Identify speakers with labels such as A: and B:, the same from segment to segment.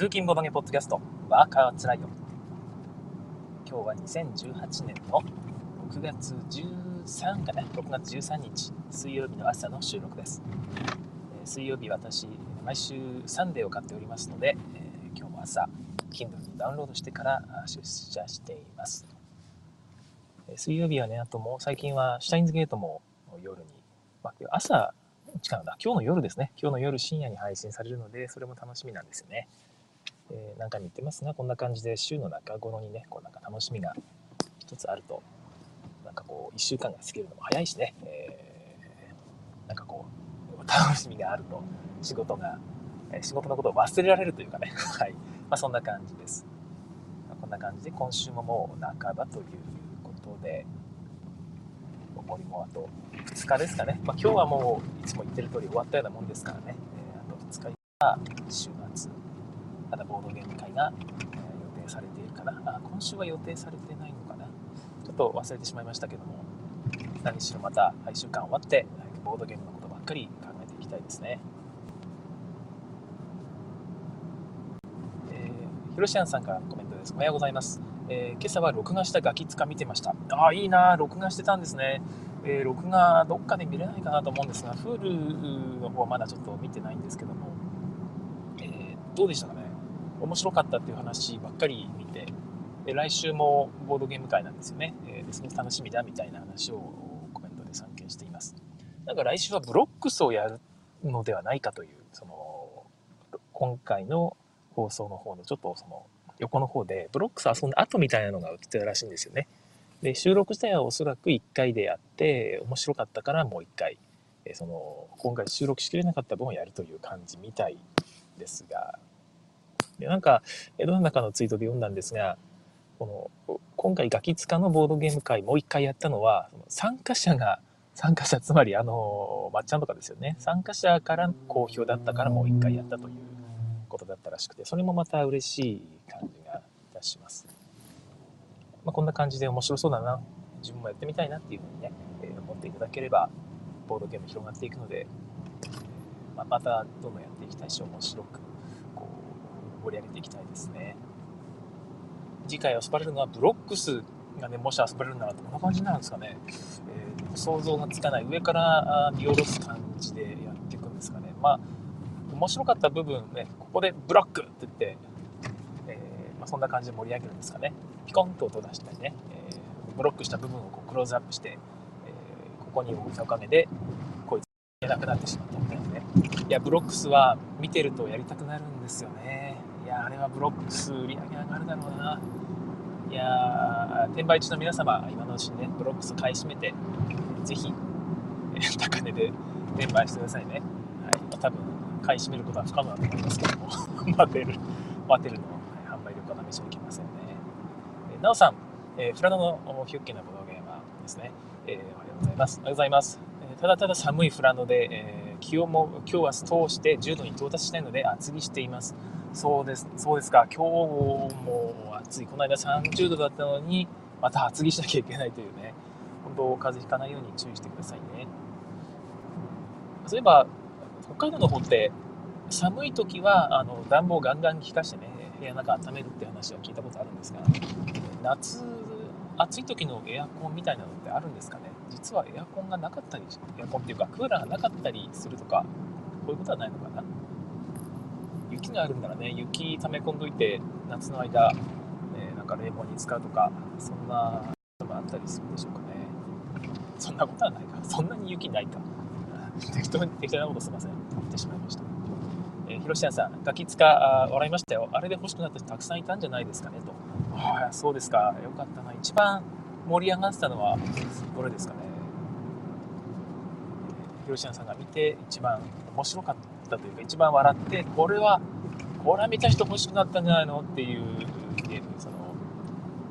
A: 通勤ボドゲポッドキャスト、ワーカーつらいよ。今日は2018年の6月13かな、6月13日、水曜日の朝の収録です。え水曜日私、毎週サンデーを買っておりますので、えー今日も朝、Kindle にダウンロードしてから出社しています。え水曜日はね、あともう最近はシュタインズゲートも夜に、まあ、朝、違うんだ、今日の夜ですね。今日の夜深夜に配信されるので、それも楽しみなんですよね。えー、何回も言ってますが、こんな感じで週の中頃にね、こうなんか楽しみが一つあると、なんかこう、一週間が過ぎるのも早いしね、えーなんかこう、楽しみがあると、仕事が、えー仕事のことを忘れられるというかね、はい。まあそんな感じです。まあこんな感じで、今週ももう半ばということで、残りもあと2日ですかね。まあ今日はもう、いつも言ってる通り終わったようなもんですからね、えーあと2日が週末。ただボードゲーム会が、え予定されているかな。あ今週は予定されてないのかな。ちょっと忘れてしまいましたけども何しろまた1週間終わってボードゲームのことばっかり考えていきたいですね。えー、ひろしあんさんからコメントです。おはようございます、えー今朝は録画したガキ使見てました。ああいいな録画してたんですね。えー録画どっかで見れないかなと思うんですが Hulu の方はまだちょっと見てないんですけども、えーどうでしたかね。面白かったっていう話ばっかり見てで来週もボードゲーム会なんですよね、えーですごく楽しみだみたいな話をコメントで散見しています。なんか来週はブロックスをやるのではないかというその今回の放送の方のちょっとその横の方でブロックス遊んだ後みたいなのが映ってたらしいんですよね。で収録自体はおそらく1回でやって面白かったからもう1回えその今回収録しきれなかった分をやるという感じみたいですがでなんか江戸の中のツイートで読んだんですがこの今回ガキ使のボードゲーム会もう一回やったのはその参加者が参加者つまりあのまっちゃんとかですよね。参加者から好評だったからもう一回やったということだったらしくてそれもまた嬉しい感じがいたします、まあ、こんな感じで面白そうだな。自分もやってみたいなっていうふうにね、えー思っていただければボードゲーム広がっていくので、まあ、またどんどんやっていきたいし面白く盛り上げていきたいですね。次回遊ばれるのはブロックスがねもし遊ばれるならどんな感じになるんですかね、えー想像がつかない上から見下ろす感じでやっていくんですかね。まあ面白かった部分ねここでブロックって言って、えーまあ、そんな感じで盛り上げるんですかね。ピコンと音出したりね、えーブロックした部分をこうクローズアップして、えーここに置いたおかげでこいついなくなってしまったみたいなね。いやブロックスは見てるとやりたくなるんですよね。れはブロックス売り上げ上がるだろうな。いやー転売厨の皆様今のうちにねブロックス買い占めてぜひえ 高値で転売してくださいね。はい。まあ多分買い占めることは不可能だと思いますけども。待てる待てるの、はい販売力は試しにいけませんね。えーなおさん、えーフラノのヒュッケなボードゲーマーですね、えーおはようございます。おはようございます、えーただただ寒いフラノで、えー気温も今日は通して10度に到達しないので厚着しています。そうですそうですか。今日も暑い。この間30度だったのにまた厚着しなきゃいけないというね。本当風邪ひかないように注意してくださいね。そういえば北海道の方って寒い時はあの暖房ガンガン効かしてね部屋の中温めるって話は聞いたことあるんですが夏暑い時のエアコンみたいなのってあるんですかね？実はエアコンがなかったりエアコンっていうかクーラーがなかったりするとかこういうことはないのかな？雪があるんならね雪溜め込んどいて夏の間、えーなんか冷房に使うとかそんなこともあったりするんでしょうかねそんなことはないかそんなに雪ないか 適当に適当なことすいません言ってしまいましたえー、ひろしやさん、ガキ使あ笑いましたよ。あれで欲しくなった人たくさんいたんじゃないですかねと。ああ、そうですか。よかったな。一番盛り上がってたのはどれですかね。えーひろしやさんが見て一番面白かったというか、一番笑って、これは、これは見た人欲しくなったんじゃないのっていうゲーム、その、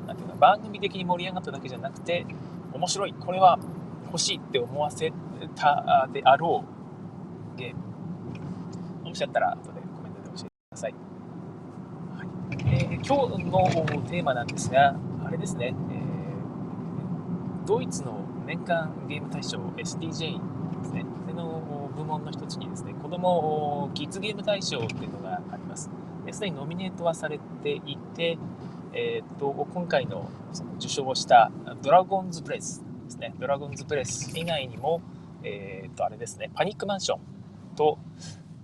A: なんていうか、番組的に盛り上がっただけじゃなくて、面白い、これは欲しいって思わせたであろうゲーム。もしあったら後でコメントで教えてください。はいえー今日のテーマなんですが、あれですね、えードイツの年間ゲーム大賞 SDJ、門の一つにですね、子供キッズゲーム大賞っていうのがあります。すでにノミネートはされていて、えー、っと今回のその受賞をしたドラゴンズプレスですね。ドラゴンズプレス以外にも、えー、っとあれですねパニックマンションと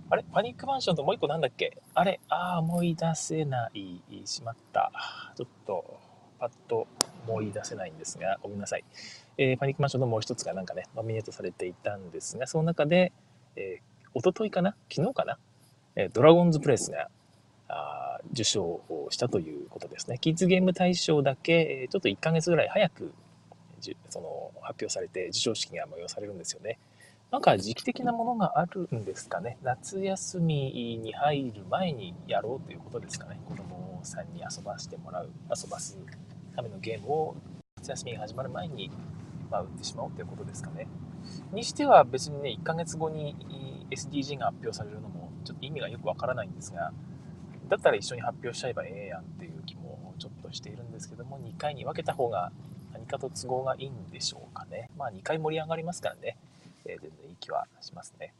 A: あれ？パニックマンションともう一個なんだっけ？あれ？ああ思い出せない。しまった。ちょっとパッと思い出せないんですがごめんなさい、えー、パニックマンションのもう一つがなんかねノミネートされていたんですがその中で、えー、一昨日かな？昨日かな、え、ドラゴンズプレスがあ受賞をしたということですね。キッズゲーム大賞だけ、ちょっと1ヶ月ぐらい早くその発表されて、授賞式が催されるんですよね。なんか時期的なものがあるんですかね？夏休みに入る前にやろうということですかね？子供さんに遊ばせてもらう、遊ばすためのゲームを夏休みが始まる前に、まあ、売ってしまおうということですかね。にしては別にね、1ヶ月後に SDG が発表されるのもちょっと意味がよくわからないんですが、だったら一緒に発表しちゃえばええやんっていう気もちょっとしているんですけども、2回に分けた方が何かと都合がいいんでしょうかね。まあ2回盛り上がりますからね、えー、全然いい気はしますね。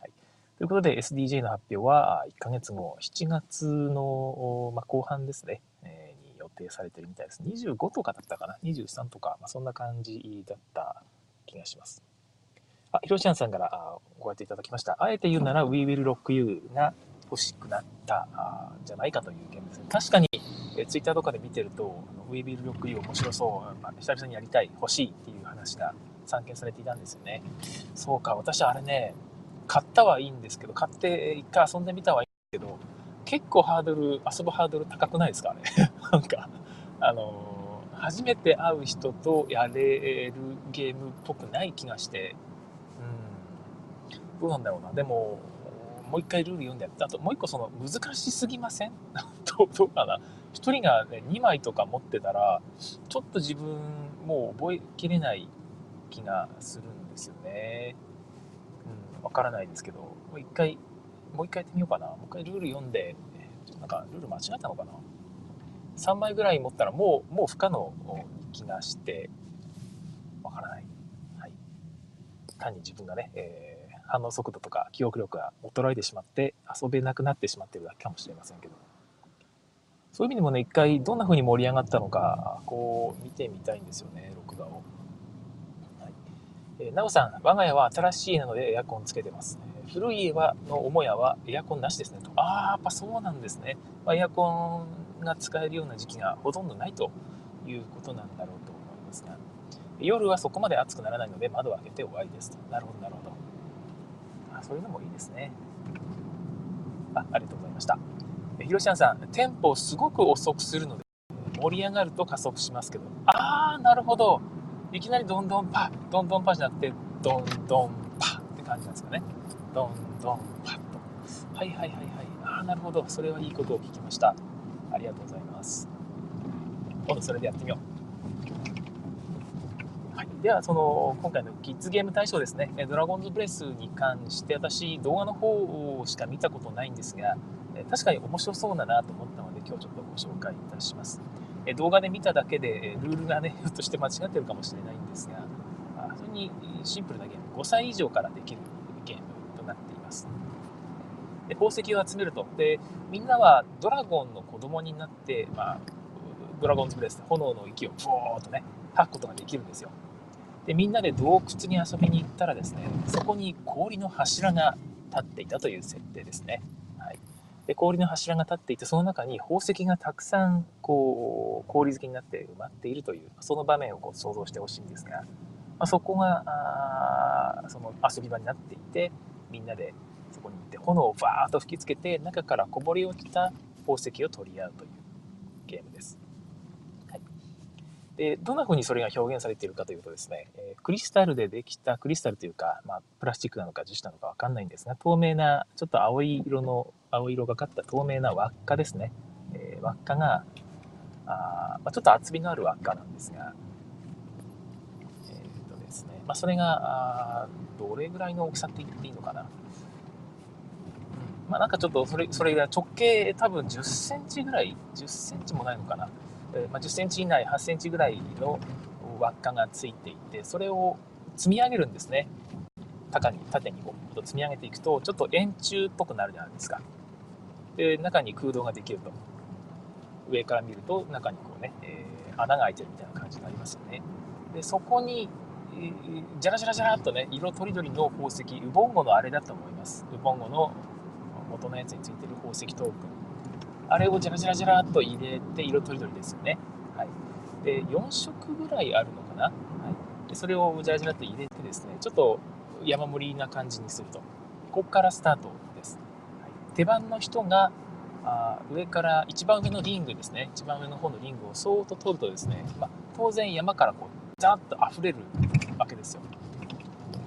A: はい、ということで SDJ の発表は1ヶ月後、7月の、まあ、後半ですね、えー、に予定されてるみたいです。25とかだったかな ?23 とか、まあ、そんな感じだった気がします。あ、ひろしあんさんからごやっていただきました。あえて言うなら We Will Rock You が欲しくなったんじゃないかというゲームですね。確かに、えツイッターとかで見てると、ウィービルロック U 面白そう、まあ、久々にやりたい、欲しいっていう話が散見されていたんですよね。そうか、私あれね、買ったはいいんですけど、買って一回遊んでみたはいいんですけど、結構ハードル、遊ぶハードル高くないですかね。なんか、あのー、初めて会う人とやれるゲームっぽくない気がして、うん、どうなんだろうな。でも、もう一回ルール読んでやって。あともう一個その難しすぎません？どうかな？1人が、ね、2枚とか持ってたらちょっと自分もう覚えきれない気がするんですよね。うんわからないですけど。もう一回もう一回やってみようかな。もう一回ルール読んでなんかルール間違えたのかな？3枚ぐらい持ったらもうもう不可能気がしてわからない、はい、単に自分がね、えー反応速度とか記憶力が衰えてしまって遊べなくなってしまってるだけかもしれませんけど。そういう意味でもね一回どんな風に盛り上がったのかこう見てみたいんですよね録画を、はい。え、なおさん我が家は新しい家なのでエアコンつけてます、古い家はの母屋はエアコンなしですねと。ああやっぱそうなんですね、ま、エアコンが使えるような時期がほとんどないということなんだろうと思いますが。夜はそこまで暑くならないので窓を開けて終わりですと。なるほどなるほど。そういうのもいいですね。あありがとうございました。ひろしあんさん、テンポをすごく遅くするので、盛り上がると加速しますけど、あー、なるほど。いきなりどんどんパッ、どんどんパじゃなくて、どんどんパって感じなんですかね。どんどんパッと。はいはいはいはい。あー、なるほど。それはいいことを聞きました。ありがとうございます。今度それでやってみよう。では、その、今回のキッズゲーム大賞ですね、ドラゴンズブレスに関して、私、動画の方しか見たことないんですが、確かに面白そうだなと思ったので、今日ちょっとご紹介いたします。動画で見ただけで、ルールがね、ひょっとして間違ってるかもしれないんですが、非常にシンプルなゲーム、5歳以上からできるゲームとなっています。で宝石を集めると。で、みんなはドラゴンの子供になって、まあ、ドラゴンズブレスで炎の息をブーッとね、吐くことができるんですよ。でみんなで洞窟に遊びに行ったらですねそこに氷の柱が立っていたという設定ですね、はい、で氷の柱が立っていてその中に宝石がたくさんこう氷漬けになって埋まっているというその場面をこう想像してほしいんですが、まあ、そこがその遊び場になっていてみんなでそこに行って炎をバーッと吹きつけて中からこぼれ落ちた宝石を取り合うというゲームです。で、どんな風にそれが表現されているかというとですね、えクリスタルでできた、クリスタルというか、まあ、プラスチックなのか樹脂なのかわかんないんですが、透明な、ちょっと青い色の、青色がかった透明な輪っかですね。えー、輪っかが、あまあ、ちょっと厚みのある輪っかなんですが、えー、とですね、まあ、それが、あどれぐらいの大きさって言っていいのかな。まあ、なんかちょっとそれ、それが直径多分10センチぐらい、10センチもないのかな。えまあ、10センチ以内、8センチぐらいの輪っかがついていて、それを積み上げるんですね。高に、縦にこう積み上げていくと、ちょっと円柱っぽくなるじゃないですか。で中に空洞ができると上から見ると中にこうね、えー、穴が開いてるみたいな感じがありますよねでそこにじゃらじゃらじゃらっとね色とりどりの宝石ウボンゴのあれだと思いますウボンゴの元のやつについてる宝石トークンあれをじゃらじゃらじゃらっと入れて色とりどりですよね、はい、で4色ぐらいあるのかな、はい、でそれをじゃらじゃらっと入れてですねちょっと山盛りな感じにすると。ここからスタートです、はい、手番の人があ上から一番上のリングですね。一番上の方のリングをそーっと取るとですね、まあ、当然山からこうザーッと溢れるわけですよ。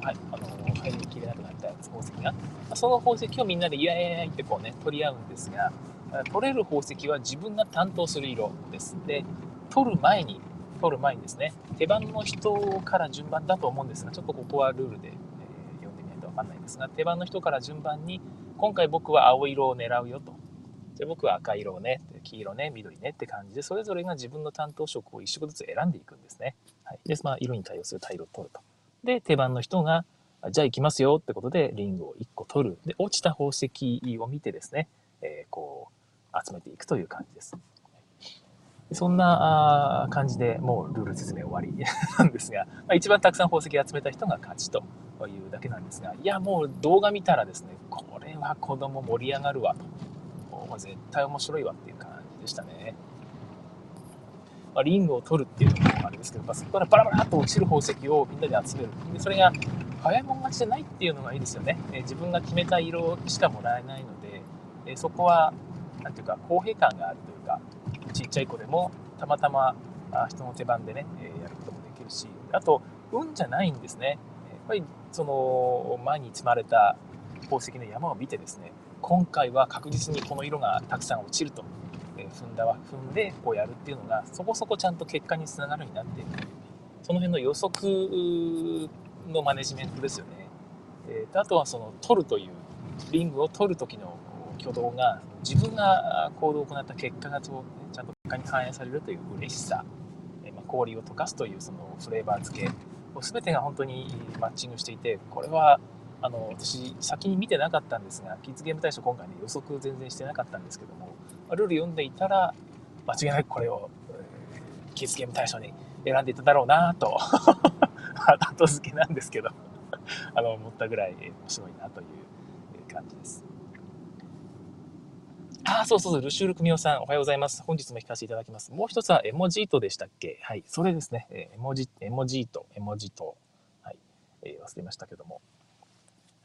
A: はい。あの入りきれなくなった宝石が、ま、その宝石をみんなでイエーイってこうね取り合うんですが取れる宝石は自分が担当する色です。で取る前に取る前にですね手番の人から順番だと思うんですがちょっとここはルールで、えー、読んでみないと分かんないんですが手番の人から順番に今回僕は青色を狙うよと。じゃ僕は赤色をね黄色ね緑ねって感じでそれぞれが自分の担当色を1色ずつ選んでいくんですね、はい、で、まあ、色に対応するタイルを取ると。で手番の人がじゃあ行きますよってことでリングを1個取る。で落ちた宝石を見てですね、えー、こう集めていくという感じですそんな感じでもうルール説明終わり なんですが、まあ、一番たくさん宝石集めた人が勝ちというだけなんですが、いや、もう動画見たらですね、これは子供盛り上がるわと。もう絶対面白いわっていう感じでしたね。まあ、リングを取るっていうのもあれですけど、まあ、そこからバラバラっと落ちる宝石をみんなで集める。でそれが早いもん勝ちじゃないっていうのがいいですよね。え自分が決めた色しかもらえないので、えそこは、なんていうか、公平感があるというか、ちっちゃい子でもたまたま人の手番でね、えやることもできるしあと運じゃないんですね。やっぱりその前に積まれた宝石の山を見てですね今回は確実にこの色がたくさん落ちると、え踏んだは踏んでこうやるっていうのがそこそこちゃんと結果につながるようになっている。その辺の予測のマネジメントですよね、えー、あとはその取るというリングを取る時の挙動が自分が行動を行った結果がちゃんと結果に反映されるという嬉しさ、氷を溶かすというそのフレーバー付け全てが本当にマッチングしていてこれはあの私先に見てなかったんですがキッズゲーム大賞今回ね予測全然してなかったんですけどもルール読んでいたら間違いなくこれを、キッズゲーム大賞に選んでいただろうなと 後付けなんですけど あの思ったぐらい面白いなという感じです。あ、そうそうそう、ルシュール組夫さん、おはようございます。本日も聞かせていただきます。もう一つはエモジートでしたっけ？はい、それですね。えエモジ、エモジート、エモジート。はい、えー、忘れましたけども。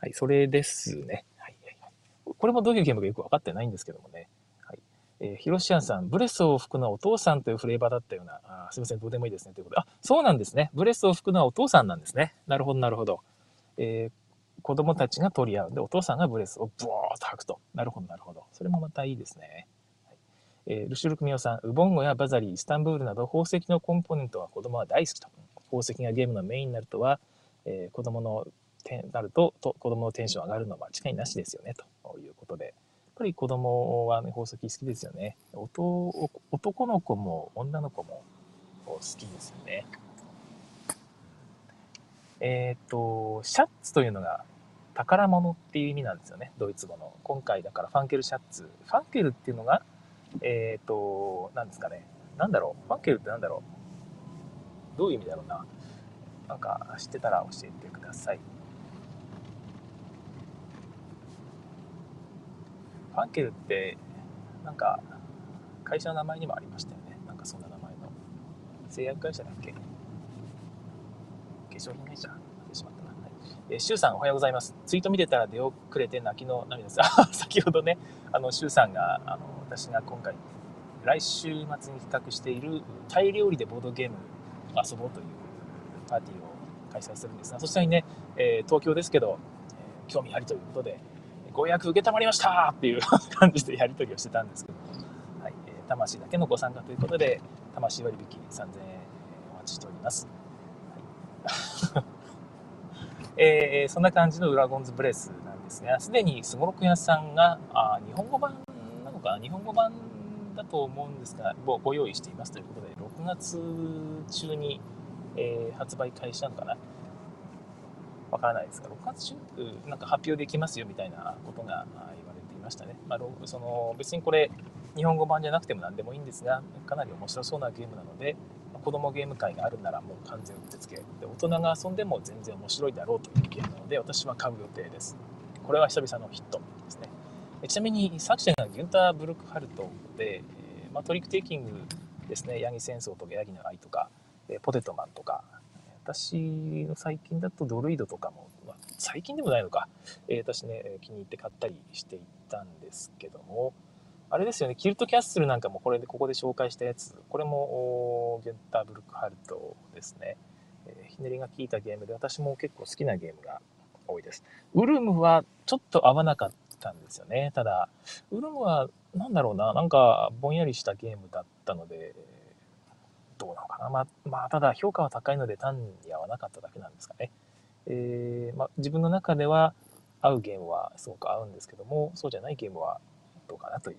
A: はい、それですね。はい、はい、これもどういうゲームかよくわかってないんですけどもね。はい。えー、ヒロシアンさん、ブレスを吹くのはお父さんというフレーバーだったような、あすいません、どうでもいいですね。ということで、あ、そうなんですね。ブレスを吹くのはお父さんなんですね。なるほど、なるほど。えー子供たちが取り合うんで、お父さんがブレスをブワーッと吐くと。なるほど、なるほど。それもまたいいですね。はいえー、ルシュルクミオさん、ウボンゴやバザリー、イスタンブールなど宝石のコンポーネントは子供は大好きと。宝石がゲームのメインになるとは、えー、子供のてなるとと子供のテンション上がるのは間違いなしですよねということでやっぱり子供は、ね、宝石好きですよね男の子も女の子も好きですよねえっ、ー、とシャッツというのが宝物っていう意味なんですよね、ドイツ語の。今回だからファンケルシャッツ。ファンケルっていうのが、えっ、ー、と、何ですかね。なんだろう。ファンケルってなんだろう。どういう意味だろうな。なんか知ってたら教えてください。ファンケルって、なんか、会社の名前にもありましたよね。なんかそんな名前の。製薬会社だっけ？化粧品会社？えー、シュウさんおはようございます。ツイート見てたら出遅れて泣きの涙です。先ほどね、あの、シュウさんが、あの、私が今回、来週末に企画しているタイ料理でボードゲーム遊ぼうというパーティーを開催するんですが、そちらにね、えー、東京ですけど、えー、興味ありということで、ご予約受けたまりましたっていう感じでやり取りをしてたんですけど、はい、えー、魂だけのご参加ということで、魂割引3000円お待ちしております。はいえー、そんな感じのドラゴンズブレスなんですが、すでにすごろく屋さんが、あ日本語版なのか日本語版だと思うんですが、ごご用意していますということで、6月中に、えー、発売開始なのかな？わからないですが、6月中、なんか発表できますよみたいなことが言われていましたね。まあ、その別にこれ日本語版じゃなくても何でもいいんですがかなり面白そうなゲームなので子供ゲーム会があるならもう完全うってつけで大人が遊んでも全然面白いだろうというゲームなので私は買う予定です。これは久々のヒットですね。ちなみに作者がギュンター・ブルクハルトで、えまあ、トリックテイキングですねヤギ戦争とかヤギの愛とかポテトマンとか私の最近だとドルイドとかも、まあ、最近でもないのか、え、私ね気に入って買ったりしていたんですけどもあれですよねキルトキャッスルなんかもこれでここで紹介したやつこれもゲンターブルクハルトですね、えー、ひねりが効いたゲームで私も結構好きなゲームが多いですウルムはちょっと合わなかったんですよねただウルムは何だろうななんかぼんやりしたゲームだったのでどうなのかな。まあ、まあ、ただ評価は高いので単に合わなかっただけなんですかね。えー、まあ、自分の中では合うゲームはすごく合うんですけども、そうじゃないゲームはどうかなという。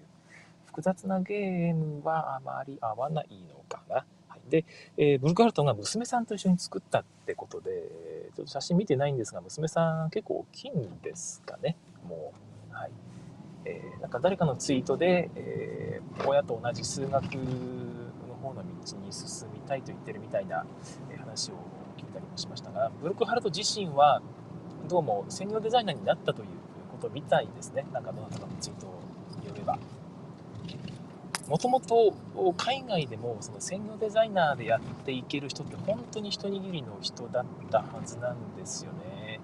A: 複雑なゲームはあまり合わないのかな。はい、で、えー、ブルクハルトンが娘さんと一緒に作ったってことで、ちょっと写真見てないんですが、娘さん結構大きいんですかね。もう。はい。えー、なんか誰かのツイートで、えー、親と同じ数学の方の道に進みたいと言ってるみたいな話を聞いたりもしましたがブルクハルト自身はどうも専業デザイナーになったということみたいですねなんかどなたかのツイートによればもともと海外でもその専業デザイナーでやっていける人って本当に一握りの人だったはずなんですよね。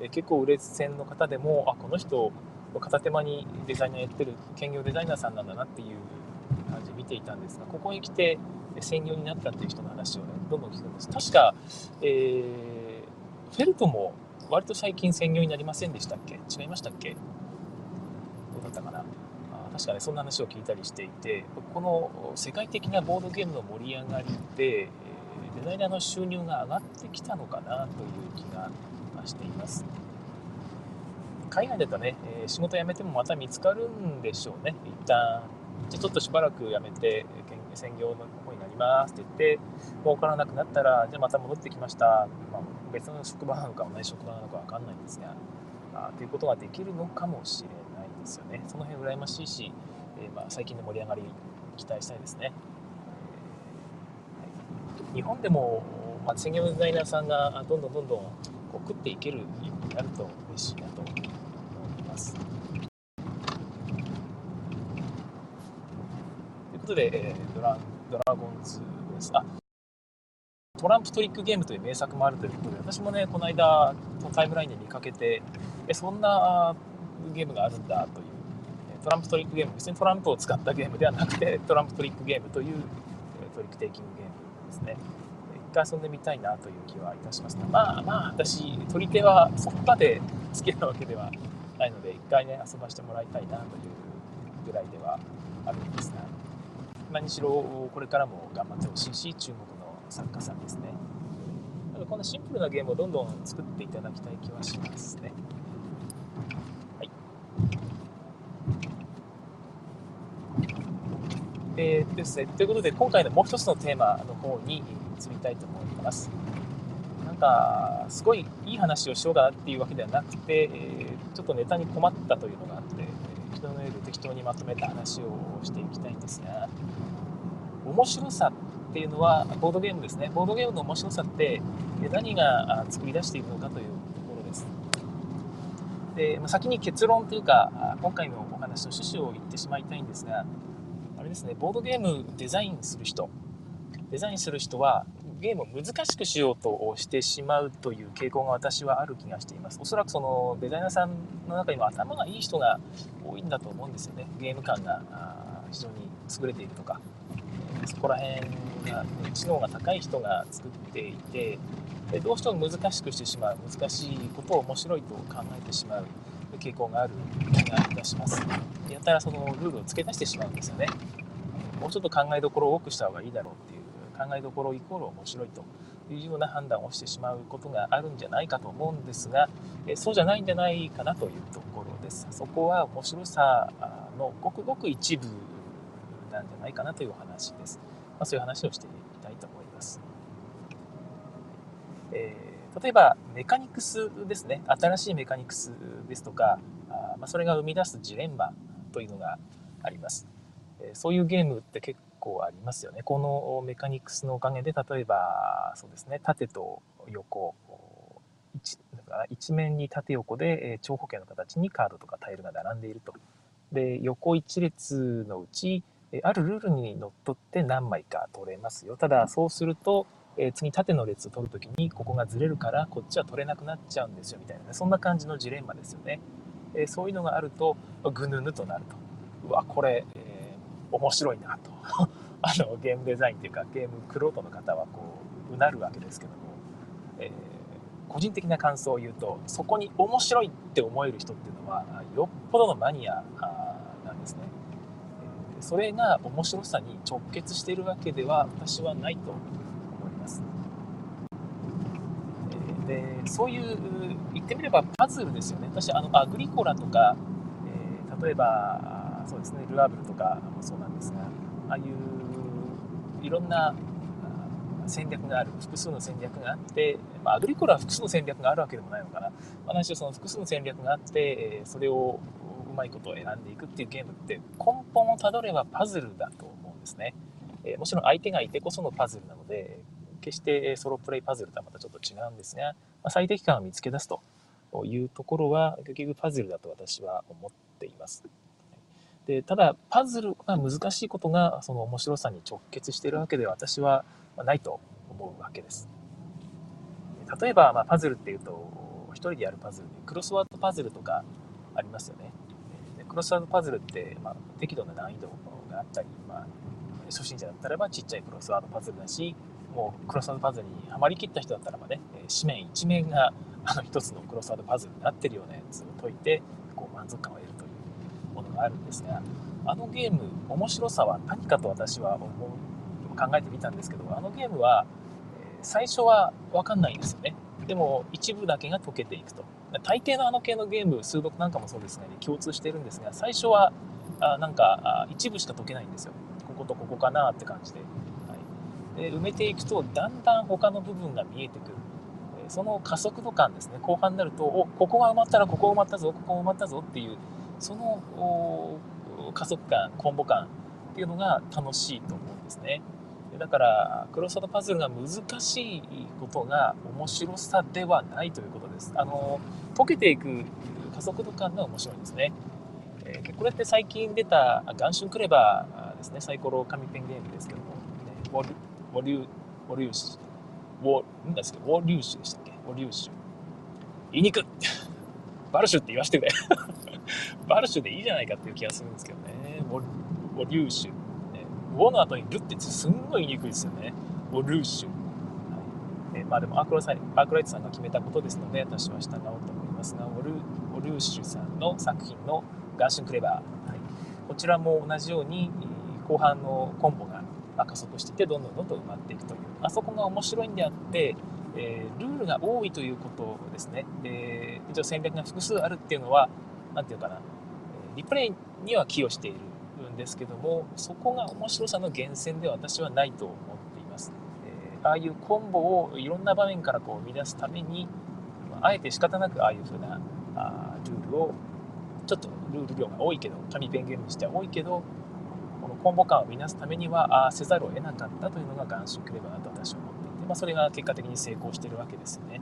A: え結構売れ線の方でもあこの人片手間にデザイナーやってる兼業デザイナーさんなんだなっていう感じ見ていたんですがここに来て専業になったっていう人の話をねどんどん聞くんです。確か、えー、フェルトも割と最近専業になりませんでしたっけ？違いましたっけ？どうだったかな？確かねそんな話を聞いたりしていてこの世界的なボードゲームの盛り上がりでデザイナーの収入が上がってきたのかなという気がしています。海外だとね、仕事辞めてもまた見つかるんでしょうね。一旦じゃちょっとしばらくやめて専業の方になりますって言って儲からなくなったらじゃあまた戻ってきました、まあ、別の職場なのか同じ職場なのか分かんないんですがあということができるのかもしれない。ですよね。その辺羨ましいし、えー、まあ、最近の盛り上がり期待したいですね、日本でも、まあ、専業デザイナーさんがどんどんどんどんこう食っていけるようになると嬉しいなと思います。ということで、えー、ドラドラゴンズです。あトランプトリックゲームという名作もあるということで、私もね、この間、タイムラインで見かけて、えそんなゲームがあるんだという、トランプトリックゲーム、別にトランプを使ったゲームではなくて、トランプトリックゲームというトリックテイキングゲームですね。一回遊んでみたいなという気はいたしました。まあまあ、私、取り手はそこまで好きなわけではないので、一回ね、遊ばせてもらいたいなというぐらいではあるんですが、何しろこれからも頑張ってほしいし注目の作家さんですねこんなシンプルなゲームをどんどん作っていただきたい気はしますねはいえー、ですねということで今回のもう一つのテーマの方に移りたいと思います。なんかすごいいい話をしようかなっていうわけではなくて、えー、ちょっとネタに困ったというのがあって人の上で適当にまとめた話をしていきたいんですが面白さっていうのはボードゲームですね。ボードゲームの面白さって何が作り出しているのかというところです。でまあ先に結論というか今回のお話の趣旨を言ってしまいたいんですがですねボードゲームデザインする人。デザインする人はゲームを難しくしようとしてしまうという傾向が私はある気がしています。おそらくそのデザイナーさんの中にも頭がいい人が多いんだと思うんですよね。ゲーム感が非常に優れているとか。そこら辺が知能が高い人が作っていてどうしても難しくしてしまう難しいことを面白いと考えてしまう傾向がある気がいたします。やたらそのルールを付け足してしまうんですよね。もうちょっと考えどころを多くした方がいいだろうっていう考えどころイコール面白いというような判断をしてしまうことがあるんじゃないかと思うんですがえそうじゃないんじゃないかなというところですそこは面白さのごくごく一部なんじゃないかなというお話です。まあ、そういう話をしていきたいと思います。えー、例えばメカニクスですね新しいメカニクスですとかあまあ、それが生み出すジレンマというのがあります。そういうゲームって結構ありますよね。このメカニクスのおかげで例えばそうですね縦と横一一面に縦横で長方形の形にカードとかタイルが並んでいると。で横一列のうちあるルールにのっとって何枚か取れますよ。ただそうするとえ、次縦の列を取るときにここがずれるからこっちは取れなくなっちゃうんですよみたいな、ね、そんな感じのジレンマですよね、え、そういうのがあるとぐぬぬとなるとうわこれ、え、面白いなと。あのゲームデザインっていうかゲームクロートの方はこううなるわけですけども、え個人的な感想を言うとそこに面白いって思える人っていうのはよっぽどのマニアなんですね。それが面白さに直結しているわけでは私はないと思います。でそういう言ってみればパズルですよね。私あのアグリコラとか、えー、例えばそうですね。ルアブルとかもそうなんですがああいういろんな戦略がある複数の戦略があって、まあ、アグリコラは複数の戦略があるわけでもないのかな、まあ、しろその複数の戦略があってそれをうまいことを選んでいくっていうゲームって根本をたどればパズルだと思うんですね、え、もちろん相手がいてこそのパズルなので決してソロプレイパズルとはまたちょっと違うんですが、ま、最適感を見つけ出すというところは結局パズルだと私は思っています。でただパズルが難しいことがその面白さに直結しているわけでは私はないと思うわけです。例えば、まあ、パズルっていうと一人でやるパズルでクロスワードパズルとかありますよね。でクロスワードパズルって、まあ、適度な難易度があったり、まあ、初心者だったらばちっちゃいクロスワードパズルだしもうクロスワードパズルにはまりきった人だったらばね、紙面一面があの一つのクロスワードパズルになってるようなやつを解いてこう満足感を得るとものがあるんですがあのゲーム面白さは何かと私は思う考えてみたんですけどあのゲームは最初は分かんないんですよね。でも一部だけが解けていくと。大抵のあの系のゲーム数読なんかもそうですが、ね、共通してるんですが最初はあなんか一部しか解けないんですよ。こことここかなって感じで。はい。で埋めていくとだんだん他の部分が見えてくる。その加速度感ですね。後半になるとおここが埋まったらここ埋まったぞここ埋まったぞっていうその加速感コンボ感っていうのが楽しいと思うんですね。だからクロスワードパズルが難しいことが面白さではないということです。あの解けていく加速度感が面白いんですね。えこれって最近出た「元春クレバー」ですね。サイコロ紙ペンゲームですけども、ね、ウォリュウォリューシュウォなんですけ？どウォリューシュでしたっけ？ウォリューシュ言いにく バルシュって言わせてくれ。バルシュでいいじゃないかっていう気がするんですけどね。ウォウォリューシュ、ウォの後にルってすんごい言いにくいですよね。ウォルーシュ、はい。えまあでもアークライアークライトさんが決めたことですので私は従おうと思います。がウォルウォルーシュさんの作品のガーシュンクレバー、はい、こちらも同じように後半のコンボが加速していてどんどんどんどん埋まっていくという。あそこが面白いんであって、えー、ルールが多いということですね。で一応戦略が複数あるっていうのは何て言うかなリプレイには寄与しているんですけどもそこが面白さの源泉では私はないと思っています、えー、ああいうコンボをいろんな場面からこう生み出すためにあえて仕方なくああいう風なあルールをちょっとルール量が多いけど紙ペンゲームにしては多いけどこのコンボ感を見なすためにはああせざるを得なかったというのがガンシュクレバーだと私は思っていて、まあ、それが結果的に成功してるわけですよね。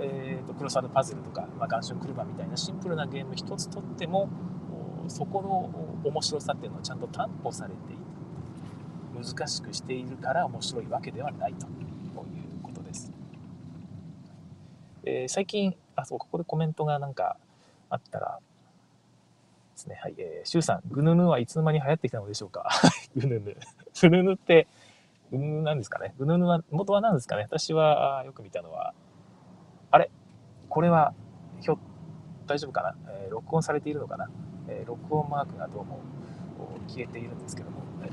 A: えーと、クロスワードパズルとか、まあ、ガンシュクレバみたいなシンプルなゲーム一つとってもそこの面白さっていうのはちゃんと担保されている難しくしているから面白いわけではないということです。えー、最近あそうここでコメントがなんかあったらですね。はい。えー、シュウさん、グヌヌはいつの間に流行ってきたのでしょうか？グヌヌ。グヌヌって、グヌヌなんですかね？グヌヌは、元は何ですかね？私はよく見たのは、あれ？これは、ひょ、大丈夫かな、えー、録音されているのかな、えー、録音マークがどうも消えているんですけども、え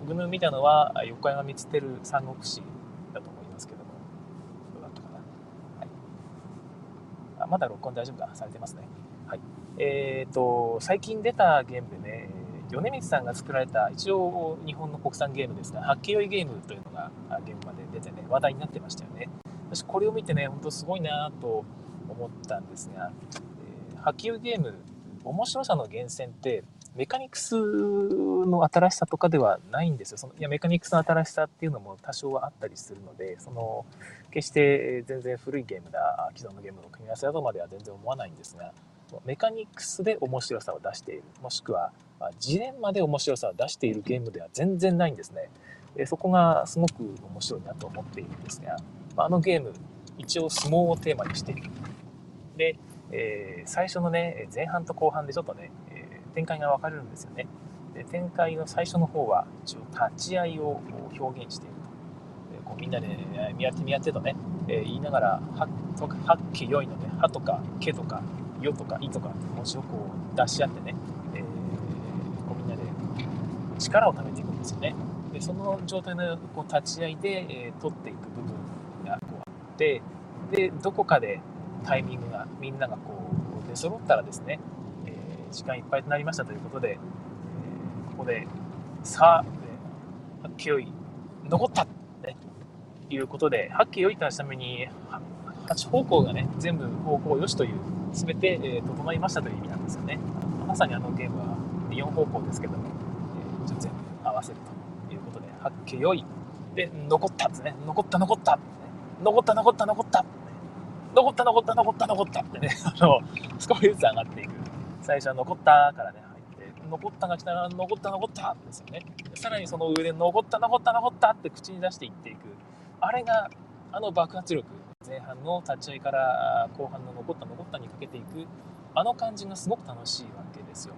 A: ー、グヌ見たのは横山光輝三国志だと思いますけども、どうだったかな？はい。あまだ録音大丈夫かされてますね。はい。えっ、ー、と、最近出たゲームでね、米光さんが作られた、一応日本の国産ゲームですが、ハッケ酔いゲームというのが現場で出てね、話題になってましたよね。私これを見てね、ほんとすごいなと思ったんですが、えー、波及ゲーム面白さの源泉ってメカニクスの新しさとかではないんですよ。そのいやメカニクスの新しさっていうのも多少はあったりするので、その決して全然古いゲームだ、既存のゲームの組み合わせだとまでは全然思わないんですが、メカニクスで面白さを出している、もしくはジレンマで面白さを出しているゲームでは全然ないんですね。そこがすごく面白いなと思っているんですが、あのゲーム、一応相撲をテーマにしている。で、えー、最初のね、前半と後半でちょっとね、えー、展開が分かれるんですよね。で展開の最初の方は一応立ち会いを表現していると。でこうみんなで、ね、見合って見合ってとね、えー、言いながら、ははっけよいのね、はとかけとかよとかいとか文字をこう出し合ってね、え、こうみんなで力を貯めていくんですよね。でその状態のこう立ち合いで、えー、取っていく部分てでどこかでタイミングがみんながこう出揃ったらですね、えー、時間いっぱいとなりましたということで、えー、ここで「さあ」で「はっきよい残った」っていうことで「はっきよい」とために8方向がね全部方向よしという全て、えー、整いましたという意味なんですよね。まさにあのゲームは4方向ですけども、えー、全部合わせるということで「はっきよい」で残ったですね残った残った、ね、残った残った残った残った残った残った残ったってね、あの、少しずつ上がっていく。最初は残ったからね、入って、残ったが来たら残った残ったですよね。さらにその上で残った残った残ったって口に出していっていく。あれが、あの爆発力。前半の立ち合いから後半の残った残ったにかけていく、あの感じがすごく楽しいわけですよ。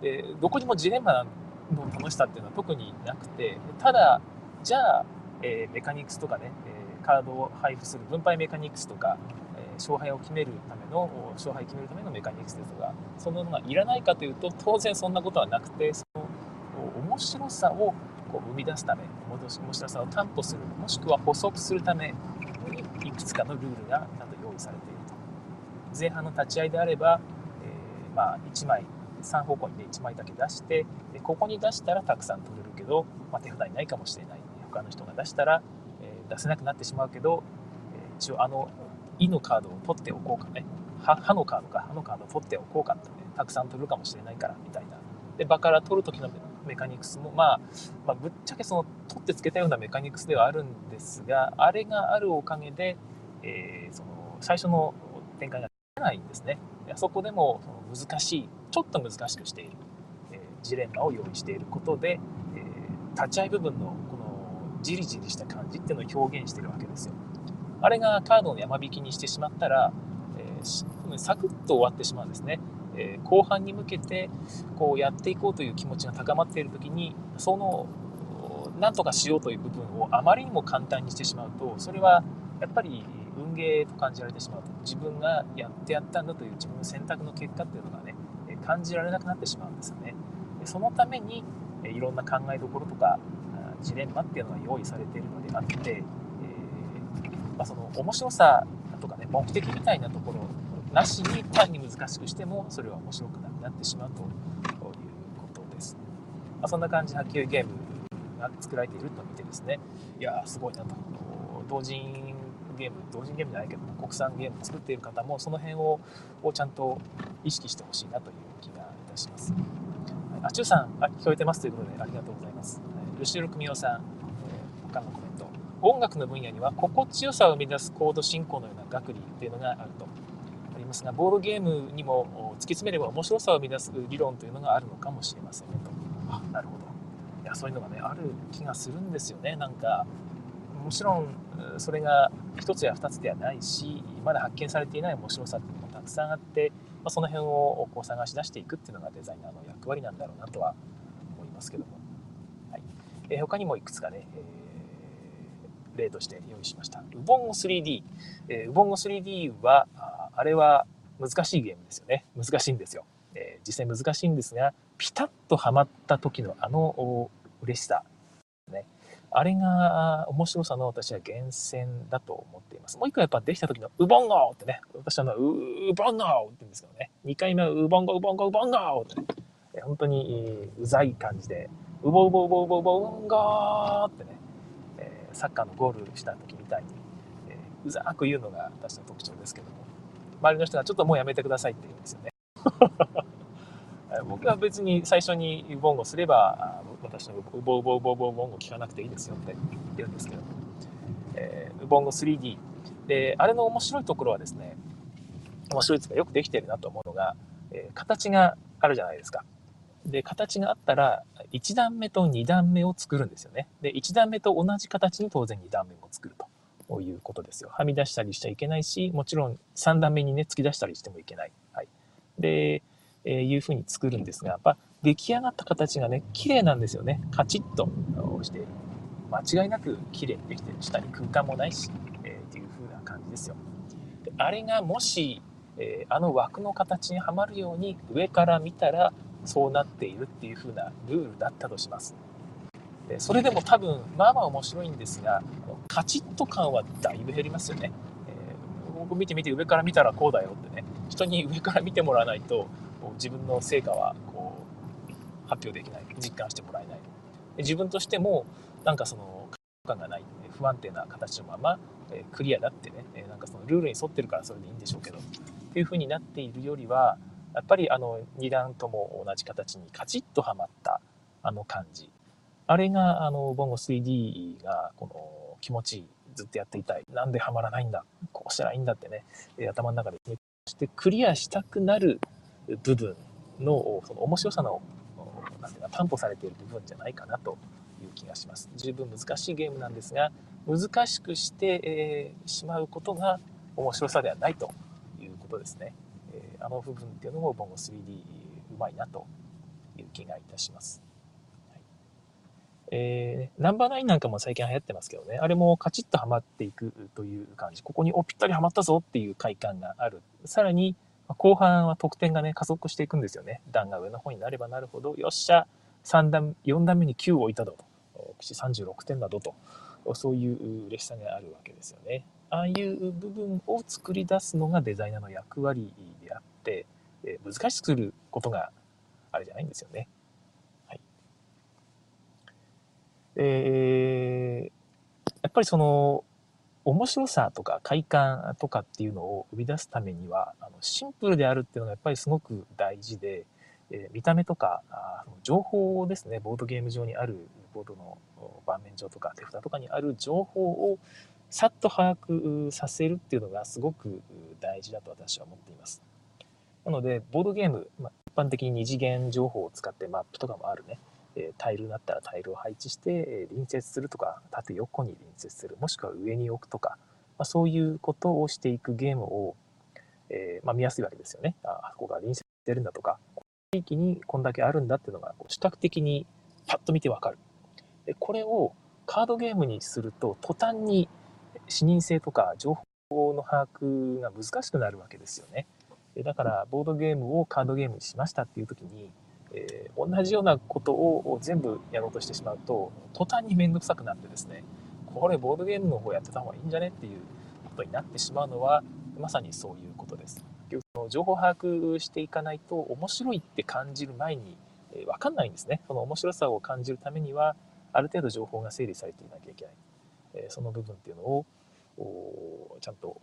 A: で、どこにもジレンマの楽しさっていうのは特になくて、ただ、じゃあ、えー、メカニクスとかね、カードを配布する分配メカニクスとか、え、勝敗を決めるための勝敗を決めるためのメカニクスですとかそののがいらないかというと当然そんなことはなくてその面白さをこう生み出すため面白さを担保するもしくは補足するためにいくつかのルールがちゃんと用意されていると。前半の立ち会いであれば、えー、まあ1枚3方向にね1枚だけ出してでここに出したらたくさん取れるけど、まあ、手札にないかもしれない。他の人が出したら出せなくなってしまうけど、え一応あの「い」のカードを取っておこうかね「は」のカードか「は」のカードを取っておこうかってね。たくさん取るかもしれないからみたいな。で場から取る時のメカニクスも、まあ、まあぶっちゃけその取ってつけたようなメカニクスではあるんですがあれがあるおかげで、えー、その最初の展開が出ないんですね。そこでもその難しいちょっと難しくしている、えー、ジレンマを用意していることで、えー、立ち会い部分のじりじりした感じっていうのを表現してるわけですよ。あれがカードの山引きにしてしまったら、えー、サクッと終わってしまうんですね。えー、後半に向けてこうやっていこうという気持ちが高まっている時にその何とかしようという部分をあまりにも簡単にしてしまうとそれはやっぱり運ゲーと感じられてしまうと自分がやってやったんだという自分の選択の結果っていうのがね感じられなくなってしまうんですよね。そのためにいろんな考えどころとかジレンマっていうのが用意されているのであって、えー、まあ、その面白さとかね目的みたいなところなしに単に難しくしてもそれは面白くなくなってしまうということです。まあ、そんな感じで波及ゲームが作られていると見てですねいやすごいなと同人ゲーム同人ゲームじゃないけど国産ゲーム作っている方もその辺ををちゃんと意識してほしいなという気がいたします。あ、ちゅうさん、あ、聞こえてますということでありがとうございます。吉ル文夫さん、えー、他のコメント。音楽の分野には心地よさを生み出すコード進行のような学理というのがあると。ありますが、ボードゲームにも突き詰めれば面白さを生み出す理論というのがあるのかもしれませんねと。あ、なるほど。いや、そういうのがね、ある気がするんですよね。なんか、もちろんそれが1つや2つではないしまだ発見されていない面白さっていうのもたくさんあって、まあ、その辺をこう探し出していくっていうのがデザイナーの役割なんだろうなとは思いますけども。え他にもいくつかね、えー、例として用意しました。ウボンゴ 3D。えー、ウボンゴ 3D はあ、あれは難しいゲームですよね。難しいんですよ。えー、実際難しいんですが、ピタッとはまった時のあの嬉しさ。ね。あれが面白さの私は源泉だと思っています。もう一個やっぱできた時のウボンゴってね、私はのウボンゴって言うんですけどね、2回目はウボンゴウボンゴウボンゴってね、本当にうざい感じで、ウボウボウボウボウボンガーってね、えー、サッカーのゴールした時みたいに、えー、うざーく言うのが私の特徴ですけども、周りの人がちょっともうやめてくださいって言うんですよね。僕は別に最初にボンゴすれば、私のウボウボウボウボウボンゴ聞かなくていいですよって言ってるんですけど、えー、ウボンゴ 3D。で、あれの面白いところはですね、面白いですかよくできてるなと思うのが、えー、形があるじゃないですか。で、形があったら、1段目と2段目を作るんですよね。で、1段目と同じ形に当然2段目も作るということですよ。はみ出したりしちゃいけないし、もちろん3段目にね、突き出したりしてもいけない。はい。で、えー、いうふうに作るんですが、やっぱ出来上がった形がね、綺麗なんですよね。カチッとしている。間違いなく綺麗にできてる。下に空間もないし、えー、っていう風な感じですよ。であれがもし、えー、あの枠の形にはまるように上から見たらそうなっているっていう風なルールだったとします。でそれでも多分、まあまあ面白いんですが、カチッと感はだいぶ減りますよね。えー、僕見てみて上から見たらこうだよってね、人に上から見てもらわないと、自分の成果はこう発表できない実感してもらえない自分としてもなんかその感がない不安定な形のまま、えクリアだってね、えなんかそのルールに沿ってるからそれでいいんでしょうけどっていう風になっているよりはやっぱりあの2段とも同じ形にカチッとはまったあの感じあれがあのボンゴ 3D がこの気持ちいいずっとやっていたいなんではまらないんだこうしたらいいんだってね頭の中で決めしてクリアしたくなる部分のその面白さのなんていうか担保されている部分じゃないかなという気がします。十分難しいゲームなんですが難しくして、えー、しまうことが面白さではないということですね。あの部分っていうのもボンゴ 3D うまいなという気がいたします。えー、ナンバーナインなんかも最近流行ってますけどね、あれもカチッとはまっていくという感じ、ここにおぴったりはまったぞっていう快感がある。さらに、後半は得点がね、加速していくんですよね。段が上の方になればなるほど、よっしゃ、3段、4段目に9を置いたぞと。口36点だぞと。そういう嬉しさがあるわけですよね。ああいう部分を作り出すのがデザイナーの役割であって、え難しくすることがあれじゃないんですよね。はい。えー、やっぱりその、面白さとか快感とかっていうのを生み出すためにはあのシンプルであるっていうのがやっぱりすごく大事で、えー、見た目とかあ情報ですねボードゲーム上にあるボードの盤面上とか手札とかにある情報をさっと把握させるっていうのがすごく大事だと私は思っています。なのでボードゲーム、まあ、一般的に二次元情報を使ってマップとかもあるねえタイルだったらタイルを配置して、え隣接するとか縦横に隣接するもしくは上に置くとか、まあ、そういうことをしていくゲームを、えー、まあ、見やすいわけですよね。ああそこが隣接してるんだとかこの地域にこんだけあるんだっていうのが視覚的にパッと見てわかる。でこれをカードゲームにすると途端に視認性とか情報の把握が難しくなるわけですよね。だからボードゲームをカードゲームにしましたっていう時にえー、同じようなことを全部やろうとしてしまうと途端に面倒くさくなってですねこれボードゲームの方やってた方がいいんじゃねっていうことになってしまうのはまさにそういうことです。情報把握していかないと面白いって感じる前に、えー、分かんないんですね。その面白さを感じるためにはある程度情報が整理されていなきゃいけない。えー、その部分っていうのをちゃんと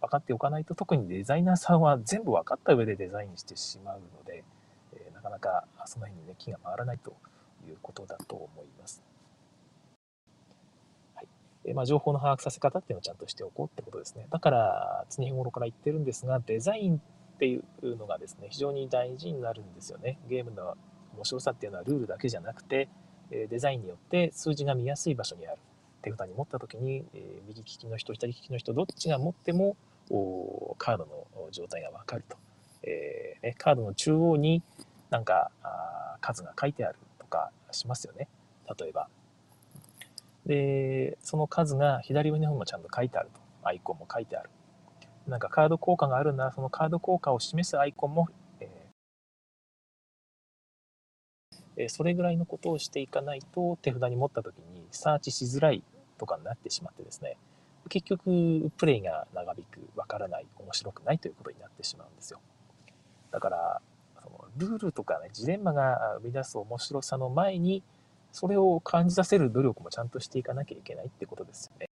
A: 分かっておかないと特にデザイナーさんは全部分かった上でデザインしてしまうのでえ、な、かなかその辺にね気が回らないということだと思います。はいえまあ、情報の把握させ方っていうのをちゃんとしておこうってことですね。だから常日頃から言ってるんですがデザインっていうのがですね非常に大事になるんですよね。ゲームの面白さっていうのはルールだけじゃなくてデザインによって数字が見やすい場所にある。手札に持った時に、え右利きの人左利きの人どっちが持ってもカードの状態が分かると、えーね、カードの中央になんかあ数が書いてあるとかしますよね。例えば。でその数が左上の方もちゃんと書いてあると。アイコンも書いてある。なんかカード効果があるならそのカード効果を示すアイコンも、えー、それぐらいのことをしていかないと手札に持った時にサーチしづらいとかになってしまってですね結局プレイが長引くわからない面白くないということになってしまうんですよだからそのルールとかね、ジレンマが生み出す面白さの前に、それを感じさせる努力もちゃんとしていかなきゃいけないってことですよね。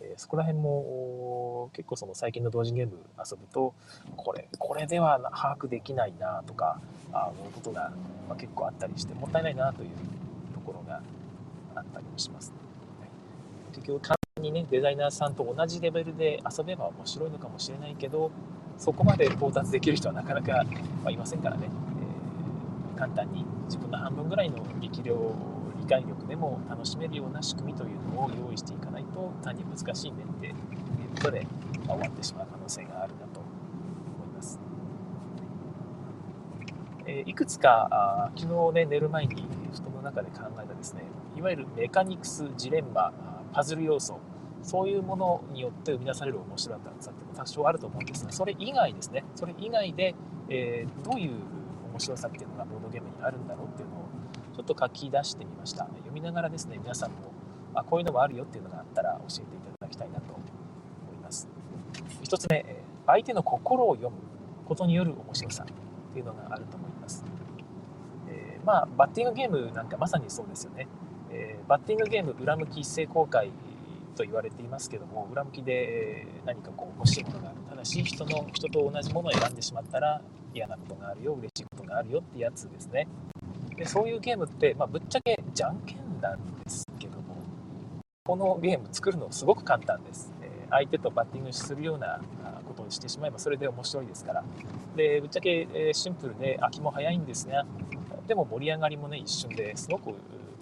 A: え、そこら辺も結構その最近の同人ゲーム遊ぶとこれこれでは把握できないなとかあ思うことが、ま結構あったりしてもったいないなというところがあったりもします、結局簡単にねデザイナーさんと同じレベルで遊べば面白いのかもしれないけどそこまで到達できる人はなかなか、まいませんからね、えー、簡単に自分の半分ぐらいの力量理解力でも楽しめるような仕組みというのを用意していかないと単に難しい面でことで、ま終わってしまう可能性があるなと思います。えいくつかあ昨日ね寝る前に布団の中で考えたですねいわゆるメカニクスジレンマパズル要素そういうものによって生み出される面白さっても多少あると思うんですがそれ以外ですねそれ以外で、えー、どういう面白さっていうのがボードゲームにあるんだろうっていうのをちょっと書き出してみました読みながらですね皆さんもあこういうのもあるよっていうのがあったら教えていただきたいなと思います1つ目、相手の心を読むことによる面白さっていうのがあると思います。えー、まあ、バッティングゲームなんかまさにそうですよね。えー、バッティングゲーム裏向き一斉公開と言われていますけども裏向きで何かこう欲しいものがある。ただし人の人と同じものを選んでしまったら嫌なことがあるよ嬉しいことがあるよってやつですね。でそういうゲームって、まあ、ぶっちゃけじゃんけんなんですけどもこのゲーム作るのすごく簡単です。え相手とバッティングするようなことをしてしまえばそれで面白いですから。でぶっちゃけシンプルで飽きも早いんですがでも盛り上がりもね一瞬ですごく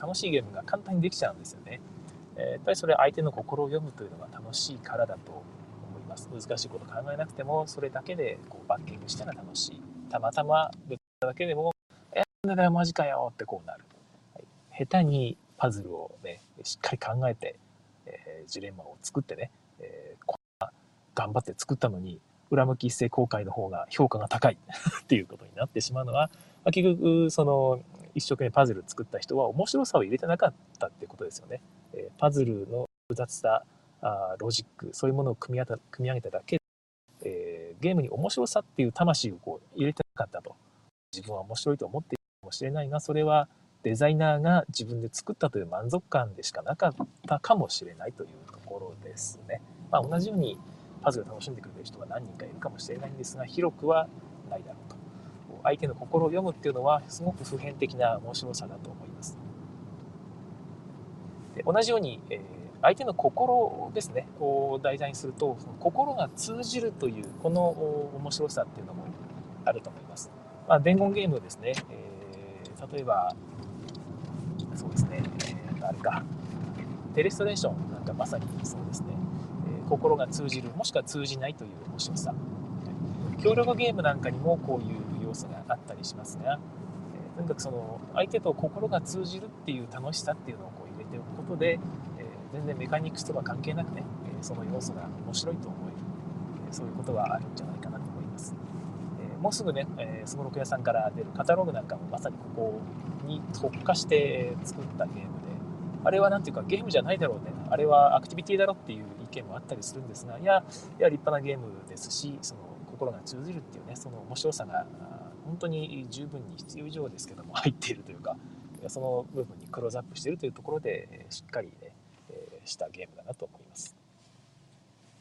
A: 楽しいゲームが簡単にできちゃうんですよね。やっぱりそれ相手の心を読むというのが楽しいからだと思います。難しいこと考えなくてもそれだけでこうバッティングしたら楽しい。たまたまぶっただけでも「えなんだよマジかよ」ってこうなる、はい、下手にパズルをねしっかり考えて、えー、ジレンマを作ってねえー、こんな頑張って作ったのに、裏向き一斉公開の方が評価が高い。っていうことになってしまうのは、まあ、結局、その、一生懸命パズル作った人は面白さを入れてなかったってことですよね。え、パズルの複雑さ、あロジック、そういうものを組み組み上げただけで、えー、ゲームに面白さっていう魂をこう入れてなかったと。自分は面白いと思っているかもしれないが、それはデザイナーが自分で作ったという満足感でしかなかったかもしれないというところですね。まあ、同じようにパズルを楽しんでくれる人が何人かいるかもしれないんですが広くはないだろう相手の心を読むっていうのはすごく普遍的な面白さだと思います。で同じように、えー、相手の心ですねを題材にするとその心が通じるというこの面白さっていうのもあると思います、まあ、伝言ゲームですね、えー、例えばそうですね、えー、あれかテレストレーションなんかまさにそうですねえ心が通じるもしくは通じないという面白さ。協力ゲームなんかにもこういう要素があったりしますが、えとにかくその相手と心が通じるっていう楽しさっていうのをこう入れておくことで、え全然メカニクスとか関係なくね、えその要素が面白いと思える、えそういうことはあるんじゃないかなと思います、えもうすぐねすごろく屋さんから出るカタログなんかもまさにここに特化して作ったゲームであれは何ていうかゲームじゃないだろうね。あれはアクティビティだろっていう意見もあったりするんですがいやいや立派なゲームですしその心が通じるっていうねその面白さが本当に十分に必要以上ですけども 入っているというかその部分にクローズアップしているというところでしっかりね、したゲームだなと思います。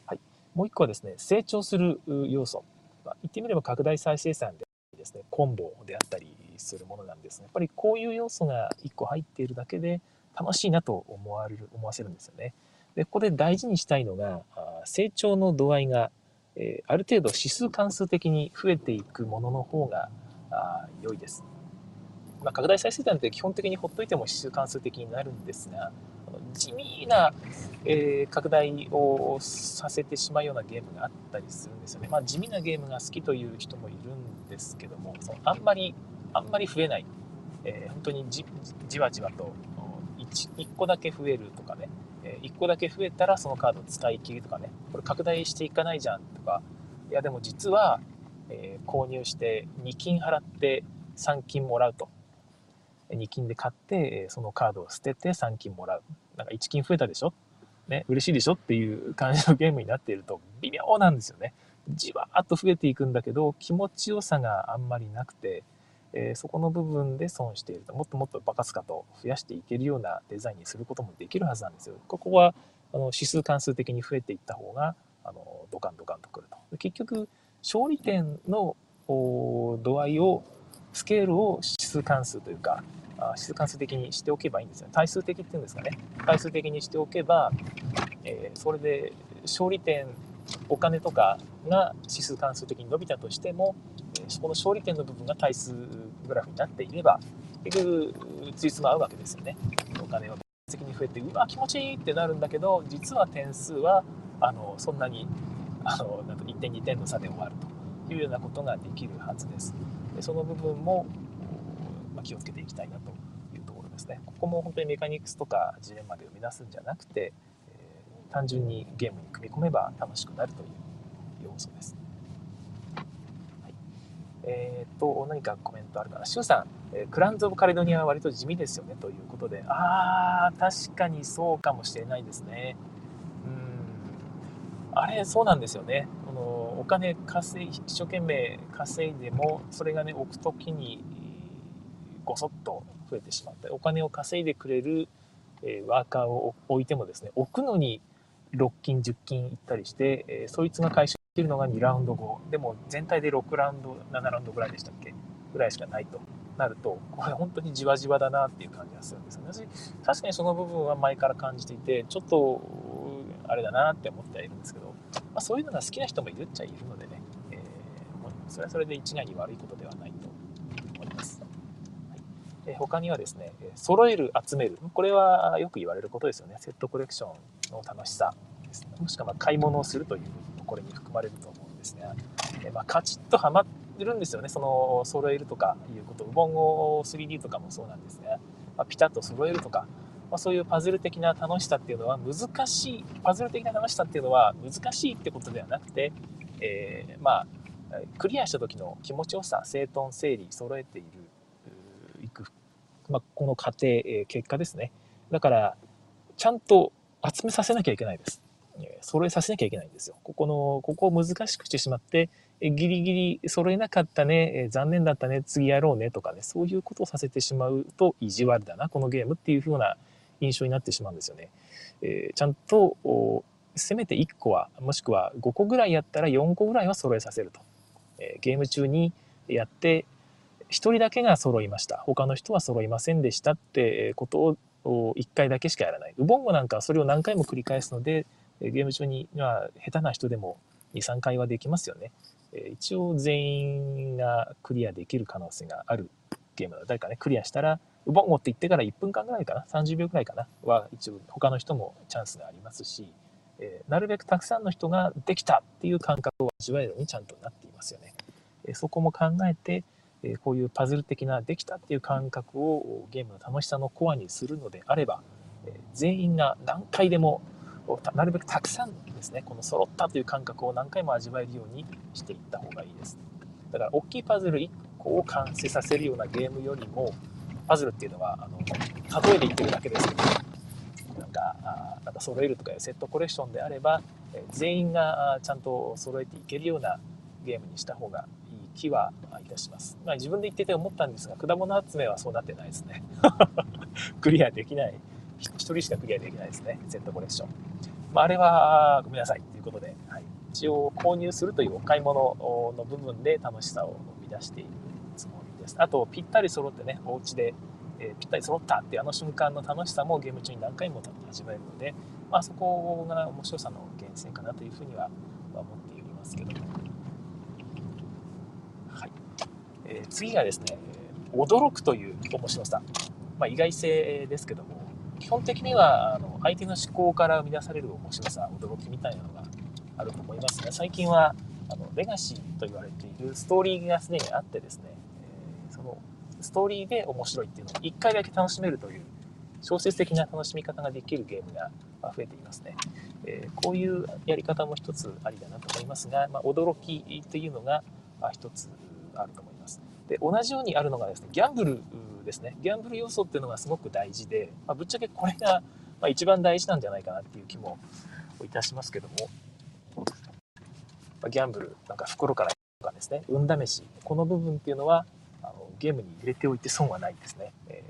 A: はい、もう一個はですね成長する要素、まあ、言ってみれば拡大再生産でですねコンボであったりするものなんですがやっぱりこういう要素が1個入っているだけで楽しいなと思われる思わせるんですよね。で、ここで大事にしたいのが、成長の度合いが、え、ある程度指数関数的に増えていくものの方があ良いです。まあ、拡大再生産って基本的にほっといても指数関数的になるんですが、地味な、えー、拡大をさせてしまうようなゲームがあったりするんですよね。まあ、地味なゲームが好きという人もいるんですけども、そのあんまり、あんまり増えない。えー、本当にじじわじわと 1, 1個だけ増えるとかね、え1個だけ増えたらそのカード使い切りとかね、これ拡大していかないじゃんとか、いやでも実は、え、購入して2金払って3金もらうと。2金で買って、そのカードを捨てて3金もらう。なんか1金増えたでしょ？ね、嬉しいでしょっていう感じのゲームになっていると微妙なんですよね。じわーっと増えていくんだけど気持ちよさがあんまりなくて、えー、そこの部分で損しているともっともっとバカスカと増やしていけるようなデザインにすることもできるはずなんですよ。ここはあの指数関数的に増えていった方があのドカンドカンとくると。結局勝利点の度合いをスケールを指数関数というか指数関数的にしておけばいいんですよ対数的っていうんですかね。対数的にしておけば、えー、それで勝利点お金とかが指数関数的に伸びたとしてもそこの勝利点の部分が対数グラフになっていれば結局ついつま合うわけですよね。お金を的に増えてうわ気持ちいいってなるんだけど実は点数はあのそんなにあのなんか1点2点の差で終わるというようなことができるはずです。でその部分も、まあ、気をつけていきたいなというところですね。ここも本当にメカニクスとかジレンマで生み出すんじゃなくて、えー、単純にゲームに組み込めば楽しくなるという要素です。えー、っと、何かコメントあるかな。シュウさん、えー、クランズ・オブ・カレドニアは割と地味ですよねということで、あー、確かにそうかもしれないですね。うん。あれ、そうなんですよね。このお金稼い、一生懸命稼いでも、それがね、置くときに、ごそっと増えてしまった。お金を稼いでくれる、えー、ワーカーを置いてもですね、置くのに6金、10金いったりして、えー、そいつが回収きるのが2ラウンド後。でも全体で6ラウンド7ラウンドぐらいでしたっけ？ぐらいしかないとなるとこれ本当にじわじわだなっていう感じがするんですよね。確かにその部分は前から感じていてちょっとあれだなって思ってはいるんですけど、まあ、そういうのが好きな人もいるっちゃいるのでね、えー、それはそれで一概に悪いことではないと思います、はい、他にはですね揃える集める。これはよく言われることですよね。セットコレクションの楽しさですね。もしくはま買い物をするというこれに含まれると思うんですが、えまあ、カチッとはまってるんですよね。その揃えるとかいうこと。ウボンゴ 3D とかもそうなんですが、まあ、ピタッと揃えるとか、まあ、そういうパズル的な楽しさっていうのは難しいパズル的な楽しさっていうのは難しいってことではなくて、えー、まあクリアした時の気持ちよさ整頓整理揃えているいく、まあ、この過程、えー、結果ですね。だからちゃんと集めさせなきゃいけないです。揃えさせなきゃいけないんですよ。ここの、ここを難しくしてしまって、ギリギリ揃えなかったね、残念だったね、次やろうねとかね、そういうことをさせてしまうと意地悪だな、このゲームっていう風な印象になってしまうんですよね。えー、ちゃんと、せめて1個は、もしくは5個ぐらいやったら4個ぐらいは揃えさせると。えー、ゲーム中にやって、1人だけが揃いました。他の人は揃いませんでしたってことを1回だけしかやらない。ウボンゴなんかはそれを何回も繰り返すので、ゲーム中には下手な人でも2、3回はできますよね。一応全員がクリアできる可能性があるゲームだ。誰かね、クリアしたら、ウボンゴって言ってから1分間ぐらいかな、30秒ぐらいかな、は一応他の人もチャンスがありますし、えなるべくたくさんの人ができたっていう感覚を味わえるようにちゃんとなっていますよね。えそこも考えて、えこういうパズル的なできたっていう感覚をゲームの楽しさのコアにするのであれば、え全員が何回でもをなるべくたくさんですねこの揃ったという感覚を何回も味わえるようにしていった方がいいです。だから大きいパズル1個を完成させるようなゲームよりもパズルっていうのはあの例えで言ってるだけですけどなんかあなんか揃えるとかいうセットコレクションであれば全員がちゃんと揃えていけるようなゲームにした方がいい気はいたします、まあ、自分で言ってて思ったんですが果物集めはそうなってないですね。クリアできない。1人しかクリアできないですね、セットコレクション。まあ、あれはごめんなさいということで、はい、一応購入するというお買い物の部分で楽しさを生み出しているつもりです。あと、ぴったり揃ってね、お家で、えー、ぴったり揃ったっていうあの瞬間の楽しさもゲーム中に何回も味わえるので、まあ、そこが面白さの源泉かなというふうには思っておりますけども。はいえー、次がですね、驚くという面白さ。まあ、意外性ですけども、基本的にはあの相手の思考から生み出される面白さ驚きみたいなのがあると思いますが最近はあのレガシーと言われているストーリーがすでにあってですね、えー、そのストーリーで面白いっていうのを1回だけ楽しめるという小説的な楽しみ方ができるゲームが増えていますね。えー、こういうやり方も一つありだなと思いますが、まあ、驚きというのが一つあると思います。で同じようにあるのがですねギャンブルですね。ギャンブル要素っていうのがすごく大事で、まあ、ぶっちゃけこれが、ま一番大事なんじゃないかなっていう気もいたしますけども、まあ、ギャンブルなんか袋からとかですね。運試しこの部分っていうのはあのゲームに入れておいて損はないですね、え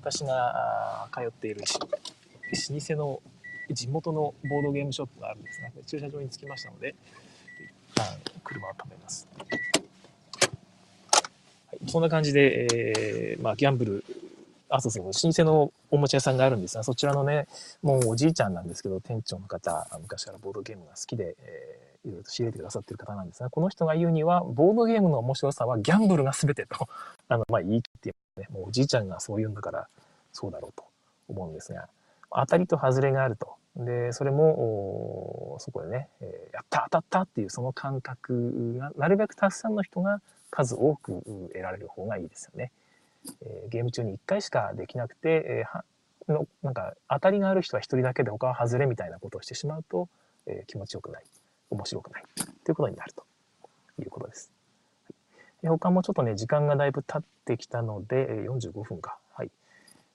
A: ー、私が通っている老舗の地元のボードゲームショップがあるんですが、駐車場に着きましたので、一旦車を止めます。そんな感じで、えー、まあ、ギャンブル、あ、そうそう、老舗のおもちゃ屋さんがあるんですが、そちらのね、もうおじいちゃんなんですけど、店長の方、昔からボードゲームが好きで、えー、いろいろと仕入れてくださってる方なんですが、この人が言うには、ボードゲームの面白さはギャンブルが全てと、あの、まあ、言い切ってね、もうおじいちゃんがそう言うんだから、そうだろうと思うんですが、当たりと外れがあると。で、それも、そこでね、えー、やった当たったっていうその感覚が、なるべくたくさんの人が数多く得られる方がいいですよね。えー、ゲーム中に1回しかできなくて、えー、のなんか当たりがある人は1人だけで他は外れみたいなことをしてしまうと、えー、気持ちよくない、面白くないということになるということです。他もちょっとね、時間がだいぶ経ってきたので、45分か。はい。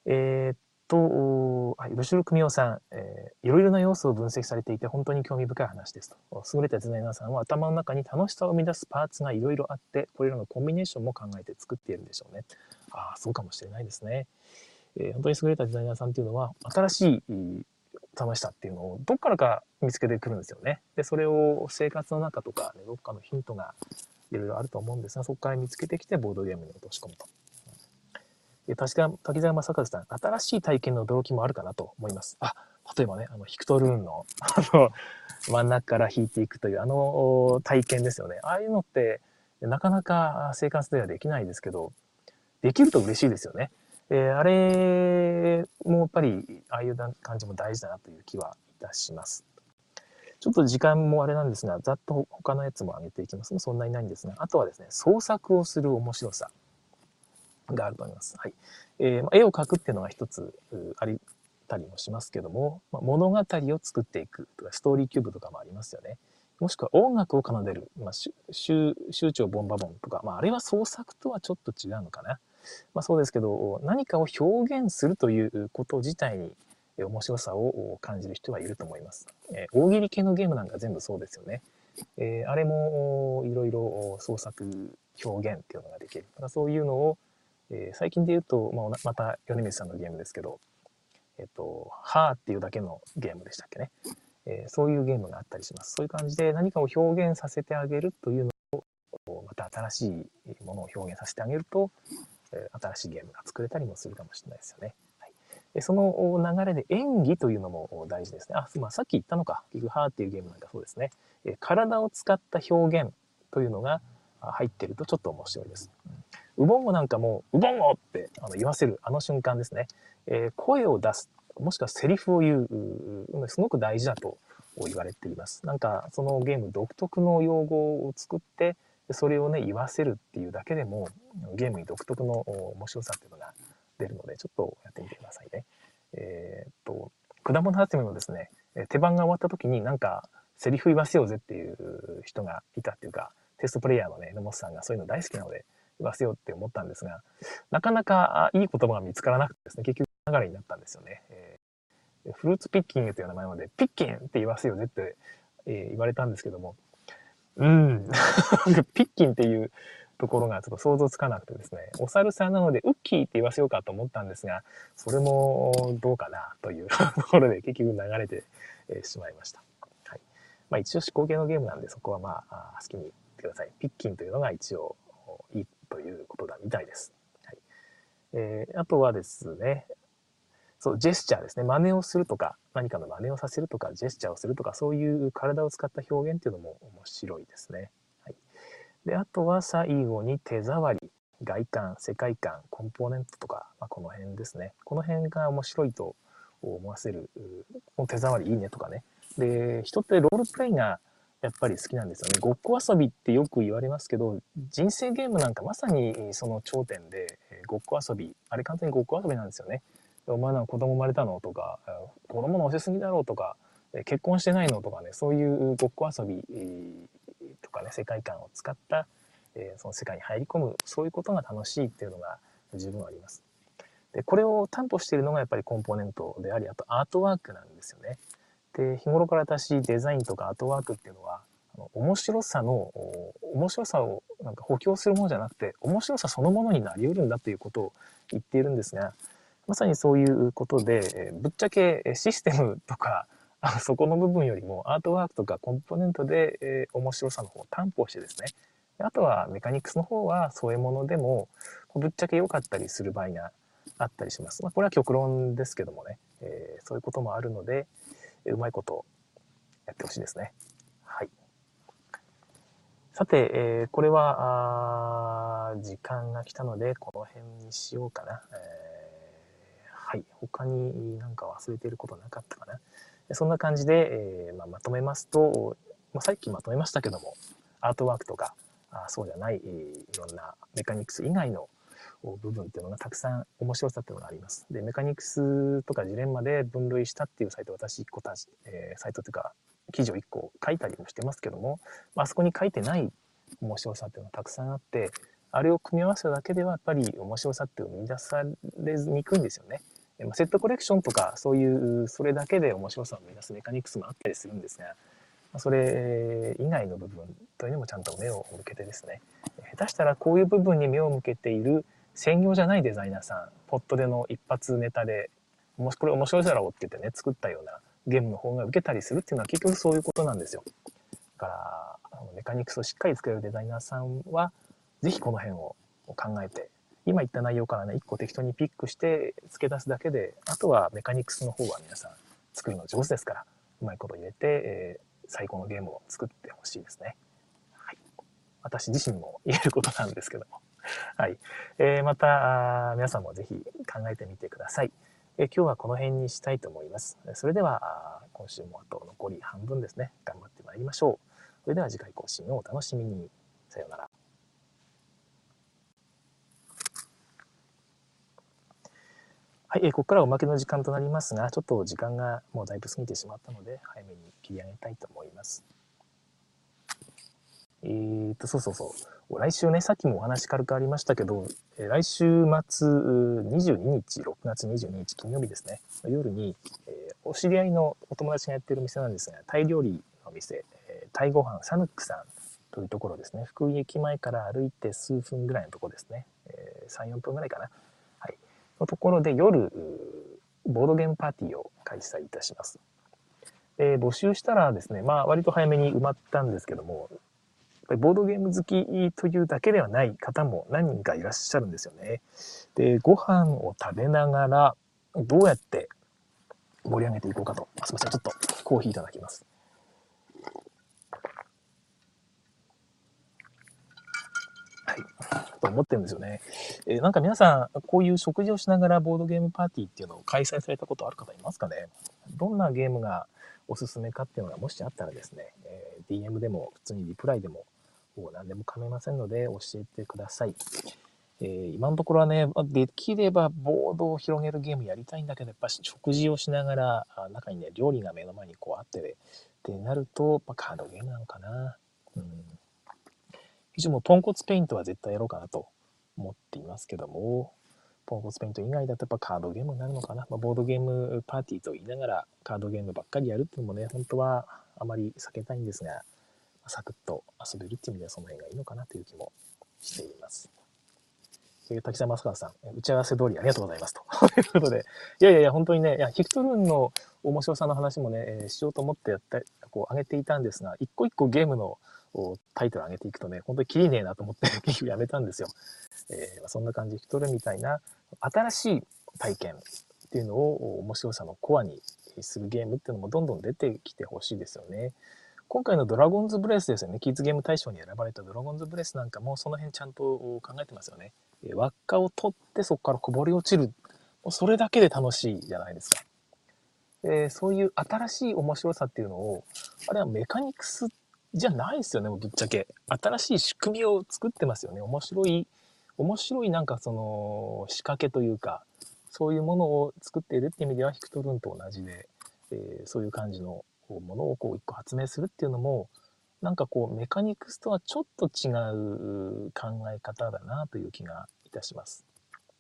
A: えー、っと、はい、吉野組夫さん、えー、いろいろな要素を分析されていて本当に興味深い話ですと。優れたデザイナーさんは頭の中に楽しさを生み出すパーツがいろいろあって、これらのコンビネーションも考えて作っているんでしょうね。ああ、そうかもしれないですね。えー、本当に優れたデザイナーさんっていうのは、新しい楽しさっていうのをどっからか見つけてくるんですよね。で、それを生活の中とか、ね、どっかのヒントがいろいろあると思うんですが、そこから見つけてきてボードゲームに落とし込むと。確か、滝沢正和さん、新しい体験の驚きもあるかなと思います。あ、例えばね、あの、ヒクトルーンの、あの、真ん中から引いていくという、あの体験ですよね。ああいうのって、なかなか生活ではできないですけど、できると嬉しいですよね。えー、あれもやっぱり、ああいう感じも大事だなという気はいたします。ちょっと時間もあれなんですが、ざっと他のやつも上げていきます。そんなにないんですが、あとはですね、創作をする面白さ。があると思います。はい。えー、ま、絵を描くっていうのが一つありたりもしますけども、まあ、物語を作っていくとか、ストーリーキューブとかもありますよね。もしくは音楽を奏でる、まあ、集長ボンバボンとか、まあ、あれは創作とはちょっと違うのかな。まあ、そうですけど、何かを表現するということ自体に面白さを感じる人はいると思います。えー、大喜利系のゲームなんか全部そうですよね。えー、あれもいろいろ創作表現っていうのができる。だからそういうのをえー、最近で言うと、まあ、また米光さんのゲームですけど、えっと、はーっていうだけのゲームでしたっけね。えー、そういうゲームがあったりします。そういう感じで何かを表現させてあげるというのを、また新しいものを表現させてあげると、え、新しいゲームが作れたりもするかもしれないですよね。はい、その流れで演技というのも大事ですね。あ、まあ、さっき言ったのか。結局、ハーっていうゲームなんかそうですね。え、体を使った表現というのが入ってるとちょっと面白いです。うんウボンゴなんかも、ウボンゴってあの言わせるあの瞬間ですね。えー、声を出す、もしくはセリフを言う、すごく大事だと言われています。なんかそのゲーム独特の用語を作って、それをね、言わせるっていうだけでも、ゲームに独特の面白さっていうのが出るので、ちょっとやってみてくださいね。えー、っと、果物集めのですね、手番が終わった時になんかセリフ言わせようぜっていう人がいたっていうか、テストプレイヤーのね、野本さんがそういうの大好きなので、わせようって思ったんですが、なかなかいい言葉が見つからなくてですね、結局流れになったんですよね。えー、フルーツピッキングという名前まで、ピッキンって言わせようぜって、えー、言われたんですけども、うん、ピッキンっていうところがちょっと想像つかなくてですね、お猿さんなのでウッキーって言わせようかと思ったんですが、それもどうかなという ところで結局流れてしまいました。はい。まあ一応思考系のゲームなんでそこはまあ好きに言ってください。ピッキンというのが一応ということだみたいです。はいえー、あとはですね、そう、ジェスチャーですね。真似をするとか、何かの真似をさせるとか、ジェスチャーをするとか、そういう体を使った表現っていうのも面白いですね。はい、で、あとは最後に手触り、外観、世界観、コンポーネントとか、まあ、この辺ですね。この辺が面白いと思わせる、この手触りいいねとかね。で、人ってロールプレイがやっぱり好きなんですよね。ごっこ遊びってよく言われますけど、人生ゲームなんかまさにその頂点で、ごっこ遊び、あれ完全にごっこ遊びなんですよね。お前なんか子供生まれたのとか、子供の教えすぎだろうとか、結婚してないのとかね、そういうごっこ遊びとかね、世界観を使った、その世界に入り込む、そういうことが楽しいっていうのが十分あります。で、これを担保しているのがやっぱりコンポーネントであり、あとアートワークなんですよね。で、日頃から私、デザインとかアートワークっていうのは、あの面白さの、面白さをなんか補強するものじゃなくて、面白さそのものになり得るんだということを言っているんですが、まさにそういうことで、えぶっちゃけシステムとか あそこの部分よりもアートワークとかコンポーネントで、え、面白さの方を担保してですね、あとはメカニクスの方はそういうものでもぶっちゃけ良かったりする場合があったりします。まあ、これは極論ですけどもね、えー、そういうこともあるので、うまいことやってほしいですね。はい。さて、えー、これは、あ時間が来たので、この辺にしようかな。えー、はい。他になんか忘れていることなかったかな。そんな感じで、えーまあ、まとめますと、まあ、さっきまとめましたけども、アートワークとか、あそうじゃない、いろんなメカニクス以外の部分っていうのがたくさん面白さっていうのがあります。で、メカニクスとかジレンマで分類したっていうサイト、私1個たち、えー、サイトというか、記事を1個書いたりもしてますけども、あそこに書いてない面白さっていうのがたくさんあって、あれを組み合わせただけではやっぱり面白さっていうのを見出されにくいんですよね。セットコレクションとかそういうそれだけで面白さを生み出すメカニクスもあったりするんですがそれ以外の部分というのもちゃんと目を向けてですね下手したらこういう部分に目を向けている専業じゃないデザイナーさんポットでの一発ネタでもしこれ面白いだろうって言ってね作ったようなゲームの方が受けたりするっていうのは結局そういうことなんですよ。だからメカニクスをしっかり作れるデザイナーさんは是非この辺を考えて今言った内容からね、1個適当にピックして付け出すだけで、あとはメカニクスの方は皆さん作るの上手ですから、うまいこと入れて、えー、最高のゲームを作ってほしいですね。はい。私自身も言えることなんですけども。はい。えー、また、皆さんもぜひ考えてみてください。えー、今日はこの辺にしたいと思います。それでは、今週もあと残り半分ですね。頑張ってまいりましょう。それでは次回更新をお楽しみに。さようなら。はい、えー、ここからおまけの時間となりますが、ちょっと時間がもうだいぶ過ぎてしまったので、早めに切り上げたいと思います。えーと、そうそうそう。来週ね、さっきもお話軽くありましたけど、えー、来週末22日、6月22日金曜日ですね、夜に、えー、お知り合いのお友達がやってる店なんですが、タイ料理の店、えー、タイご飯サヌックさんというところですね、福井駅前から歩いて数分ぐらいのところですね、えー、3、4分ぐらいかな。はいのところで夜、ボードゲームパーティーを開催いたします。え、募集したらですね、まあ割と早めに埋まったんですけども、ぱりボードゲーム好きというだけではない方も何人かいらっしゃるんですよね。で、ご飯を食べながら、どうやって盛り上げていこうかと。すみません、ちょっとコーヒーいただきます。はいと思ってるんですよね。えー、なんか皆さん、こういう食事をしながらボードゲームパーティーっていうのを開催されたことある方いますかね？どんなゲームがおすすめかっていうのがもしあったらですね、えー、DM でも普通にリプライでももう何でも構いませんので教えてください。えー、今のところはね、できればボードを広げるゲームやりたいんだけど、やっぱ食事をしながら、中にね、料理が目の前にこうあって、ってなると、まあ、カードゲームなのかな。うん一応もうポンコツペイントは絶対やろうかなと思っていますけども、ポンコツペイント以外だとやっぱカードゲームになるのかな。まあ、ボードゲームパーティーと言いながらカードゲームばっかりやるっていうのもね、本当はあまり避けたいんですが、サクッと遊べるっていう意味ではその辺がいいのかなという気もしています。滝沢正和さん、打ち合わせ通りありがとうございますと。ということで、いやいやいや、本当にね、いやヒクトルーンの面白さの話もね、えー、しようと思ってやった、こう、上げていたんですが、一個一個ゲームのタイトル上げていくとね、本当にきりねえなと思って 結局やめたんですよ。えー、そんな感じで人みたいな新しい体験っていうのを面白さのコアにするゲームっていうのもどんどん出てきてほしいですよね。今回のドラゴンズブレスですよね。キッズゲーム大賞に選ばれたドラゴンズブレスなんかもその辺ちゃんと考えてますよね。輪っかを取ってそこからこぼれ落ちる。もうそれだけで楽しいじゃないですか。えそういう新しい面白さっていうのを、あれはメカニクスじゃないですよね、もうぶっちゃけ。新しい仕組みを作ってますよね。面白い、面白いなんかその仕掛けというか、そういうものを作っているっていう意味ではヒクトルンと同じで、えー、そういう感じのものをこう一個発明するっていうのも、なんかこうメカニクスとはちょっと違う考え方だなという気がいたします。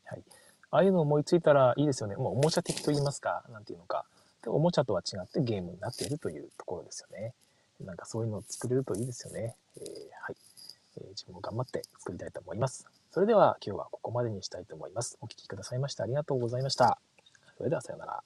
A: はい。ああいうの思いついたらいいですよね。もうおもちゃ的と言いますか、なんていうのか。でおもちゃとは違ってゲームになっているというところですよね。なんかそういうのを作れるといいですよね。えー、はい、えー、自分も頑張って作りたいと思います。それでは今日はここまでにしたいと思います。お聴きくださいましてありがとうございました。それではさようなら。